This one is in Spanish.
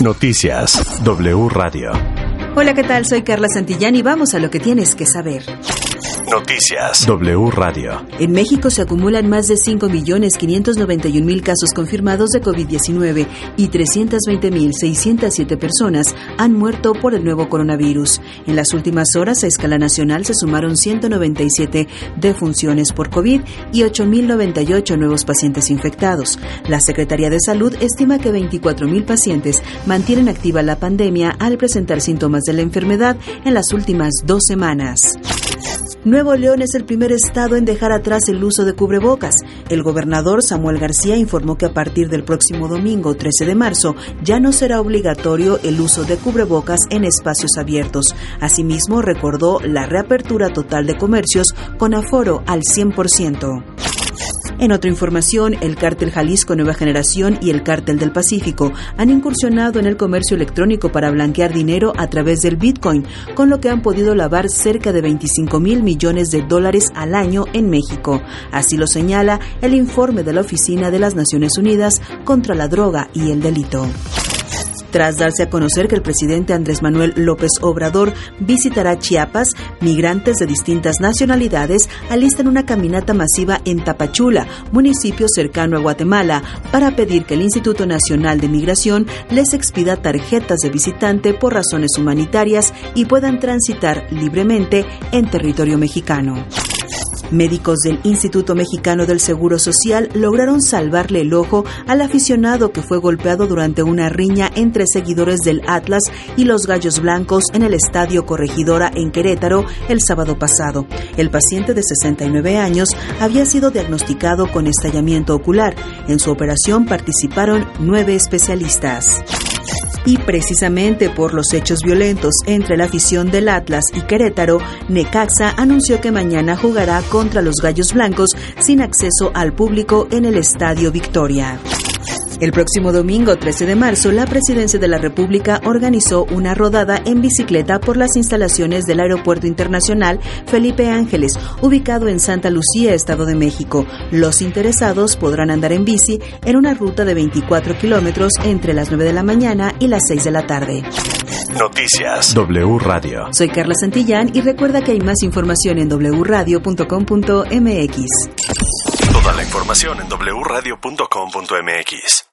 Noticias W Radio. Hola, ¿qué tal? Soy Carla Santillán y vamos a lo que tienes que saber. Noticias W Radio. En México se acumulan más de 5.591.000 casos confirmados de COVID-19 y 320.607 personas han muerto por el nuevo coronavirus. En las últimas horas a escala nacional se sumaron 197 defunciones por COVID y 8.098 nuevos pacientes infectados. La Secretaría de Salud estima que 24.000 pacientes mantienen activa la pandemia al presentar síntomas de la enfermedad en las últimas dos semanas. Nuevo León es el primer estado en dejar atrás el uso de cubrebocas. El gobernador Samuel García informó que a partir del próximo domingo 13 de marzo ya no será obligatorio el uso de cubrebocas en espacios abiertos. Asimismo, recordó la reapertura total de comercios con aforo al 100%. En otra información, el cártel Jalisco Nueva Generación y el cártel del Pacífico han incursionado en el comercio electrónico para blanquear dinero a través del Bitcoin, con lo que han podido lavar cerca de 25 mil millones de dólares al año en México. Así lo señala el informe de la Oficina de las Naciones Unidas contra la Droga y el Delito. Tras darse a conocer que el presidente Andrés Manuel López Obrador visitará Chiapas, migrantes de distintas nacionalidades alistan una caminata masiva en Tapachula, municipio cercano a Guatemala, para pedir que el Instituto Nacional de Migración les expida tarjetas de visitante por razones humanitarias y puedan transitar libremente en territorio mexicano. Médicos del Instituto Mexicano del Seguro Social lograron salvarle el ojo al aficionado que fue golpeado durante una riña entre seguidores del Atlas y los Gallos Blancos en el Estadio Corregidora en Querétaro el sábado pasado. El paciente de 69 años había sido diagnosticado con estallamiento ocular. En su operación participaron nueve especialistas. Y precisamente por los hechos violentos entre la afición del Atlas y Querétaro, Necaxa anunció que mañana jugará contra los Gallos Blancos sin acceso al público en el Estadio Victoria. El próximo domingo 13 de marzo, la Presidencia de la República organizó una rodada en bicicleta por las instalaciones del Aeropuerto Internacional Felipe Ángeles, ubicado en Santa Lucía, Estado de México. Los interesados podrán andar en bici en una ruta de 24 kilómetros entre las 9 de la mañana y las 6 de la tarde. Noticias W Radio. Soy Carla Santillán y recuerda que hay más información en wradio.com.mx. Toda la información en wradio.com.mx.